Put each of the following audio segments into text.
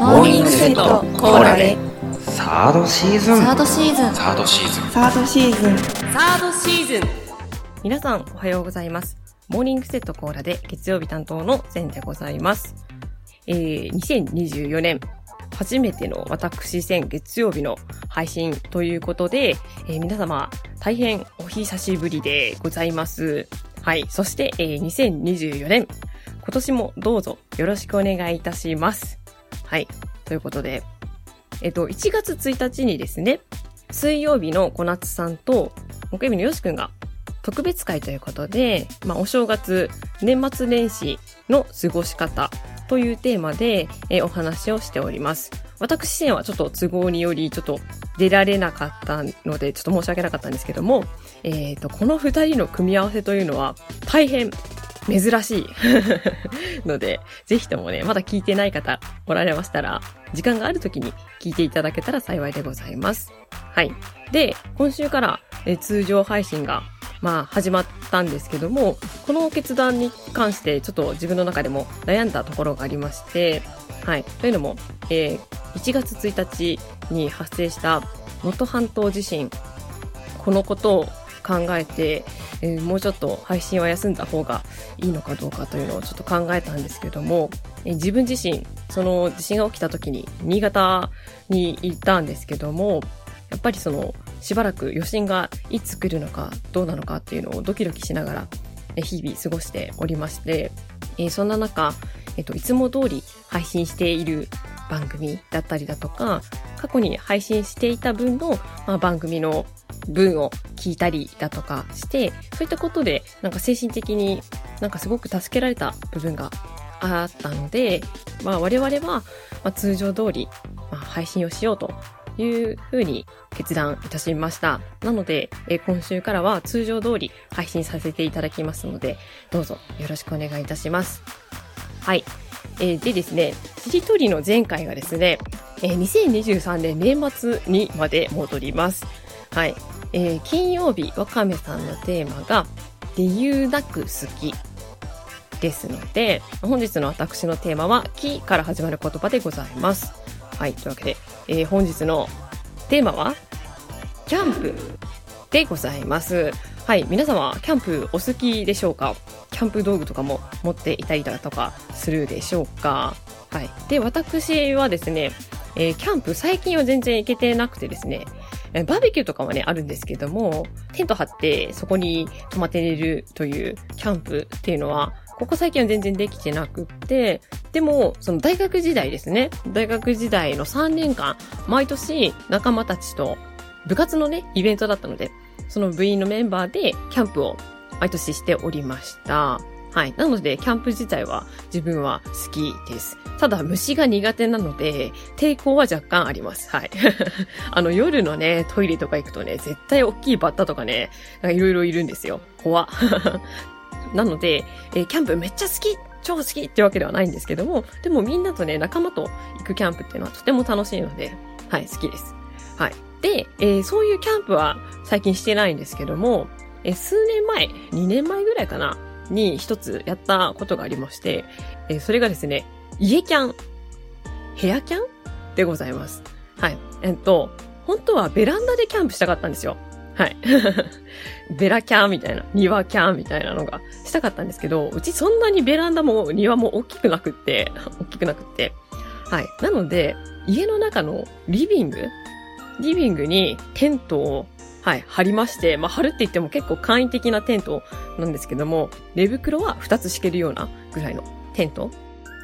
モーニングセットコーラでサードシーズンサードシーズンサードシーズンサードシーズンサードシーズン皆さんおはようございます。モーニングセットコーラで月曜日担当のゼンでございます。えー、2024年初めての私戦月曜日の配信ということで、えー皆様大変お久しぶりでございます。はい。そして、えー2024年今年もどうぞよろしくお願いいたします。はい。ということで、えっと、1月1日にですね、水曜日の小夏さんと、木曜日のよしくんが特別会ということで、まあ、お正月、年末年始の過ごし方というテーマで、えお話をしております。私自身はちょっと都合により、ちょっと出られなかったので、ちょっと申し訳なかったんですけども、えっ、と、この二人の組み合わせというのは、大変珍しい ので、ぜひともね、まだ聞いてない方おられましたら、時間がある時に聞いていただけたら幸いでございます。はい。で、今週から、え通常配信が、まあ、始まったんですけども、この決断に関して、ちょっと自分の中でも悩んだところがありまして、はい。というのも、えー1月1日に発生した能登半島地震、このことを考えて、えーもうちょっと配信は休んだ方がいいのかどうかというのをちょっと考えたんですけども、えー自分自身、その地震が起きた時に新潟に行ったんですけども、やっぱりそのしばらく余震がいつ来るのかどうなのかっていうのをドキドキしながら日々過ごしておりまして、えーそんな中、えっと、いつも通り配信している番組だったりだとか、過去に配信していた分の、まあ、番組の文を聞いたりだとかして、そういったことで、なんか精神的になんかすごく助けられた部分があったので、まあ我々は、まあ、通常通り、まあ、配信をしようというふうに決断いたしました。なので、え今週からは通常通り配信させていただきますので、どうぞよろしくお願いいたします。はい。えーでですね、しりとりの前回がですね、えー2023年年末にまで戻ります。はい。えー金曜日、わかめさんのテーマが、理由なく好きですので、本日の私のテーマは、きから始まる言葉でございます。はい。というわけで、えー本日のテーマは、キャンプでございます。はい。皆様、キャンプお好きでしょうか？キャンプ道具とかも持っていたりだとかするでしょうかはい。で、私はですね、えーキャンプ最近は全然行けてなくてですね、えーバーベキューとかはね、あるんですけども、テント張ってそこに泊まって寝るというキャンプっていうのは、ここ最近は全然できてなくって、でも、その大学時代ですね。大学時代の3年間、毎年仲間たちと部活のね、イベントだったので、その部員のメンバーでキャンプを毎年しておりました。はい。なので、キャンプ自体は自分は好きです。ただ、虫が苦手なので、抵抗は若干あります。はい。あの、夜のね、トイレとか行くとね、絶対大きいバッタとかね、なんかいろいろいるんですよ。怖。なので、えーキャンプめっちゃ好き超好きってわけではないんですけども、でもみんなとね、仲間と行くキャンプっていうのはとても楽しいので、はい、好きです。はい。で、えーそういうキャンプは最近してないんですけども、え数年前、2年前ぐらいかな、に一つやったことがありまして、えそれがですね、家キャン、部屋キャンでございます。はい。えっと、本当はベランダでキャンプしたかったんですよ。はい。ベラキャンみたいな、庭キャンみたいなのがしたかったんですけど、うちそんなにベランダも庭も大きくなくって、大きくなくって。はい。なので、家の中のリビングリビングにテントを、はい、貼りまして、まあ、貼るって言っても結構簡易的なテントなんですけども、寝袋は2つ敷けるようなぐらいのテント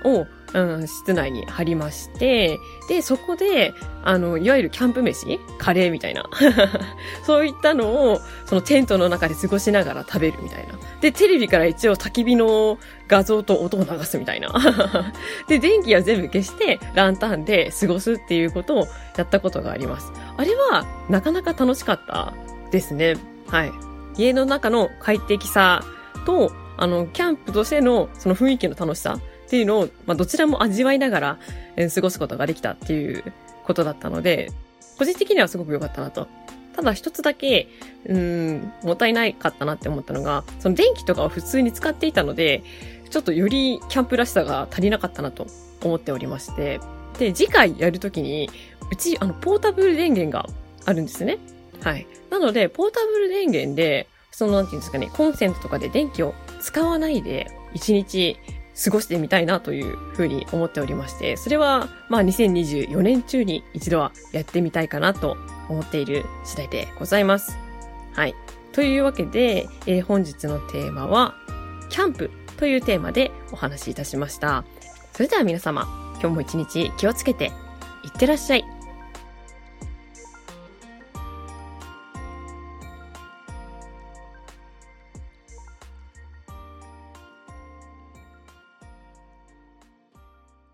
を、うん、室内に張りまして、で、そこで、あの、いわゆるキャンプ飯？カレーみたいな。そういったのを、そのテントの中で過ごしながら食べるみたいな。で、テレビから一応焚き火の画像と音を流すみたいな。で、電気は全部消して、ランタンで過ごすっていうことをやったことがあります。あれは、なかなか楽しかったですね。はい。家の中の快適さと、あの、キャンプとしてのその雰囲気の楽しさっていうのを、まあ、どちらも味わいながら、え過ごすことができたっていうことだったので、個人的にはすごく良かったなと。ただ一つだけ、うん、もったいないかったなって思ったのが、その電気とかを普通に使っていたので、ちょっとよりキャンプらしさが足りなかったなと思っておりまして、で、次回やるときに、うち、あの、ポータブル電源があるんですね。はい。なので、ポータブル電源で、その、なんていうんですかね、コンセントとかで電気を使わないで、一日過ごしてみたいなというふうに思っておりまして、それは、まあ、2024年中に一度はやってみたいかなと思っている次第でございます。はい。というわけで、えー本日のテーマは、キャンプというテーマでお話しいたしました。それでは皆様、今日も一日気をつけて、いってらっしゃい。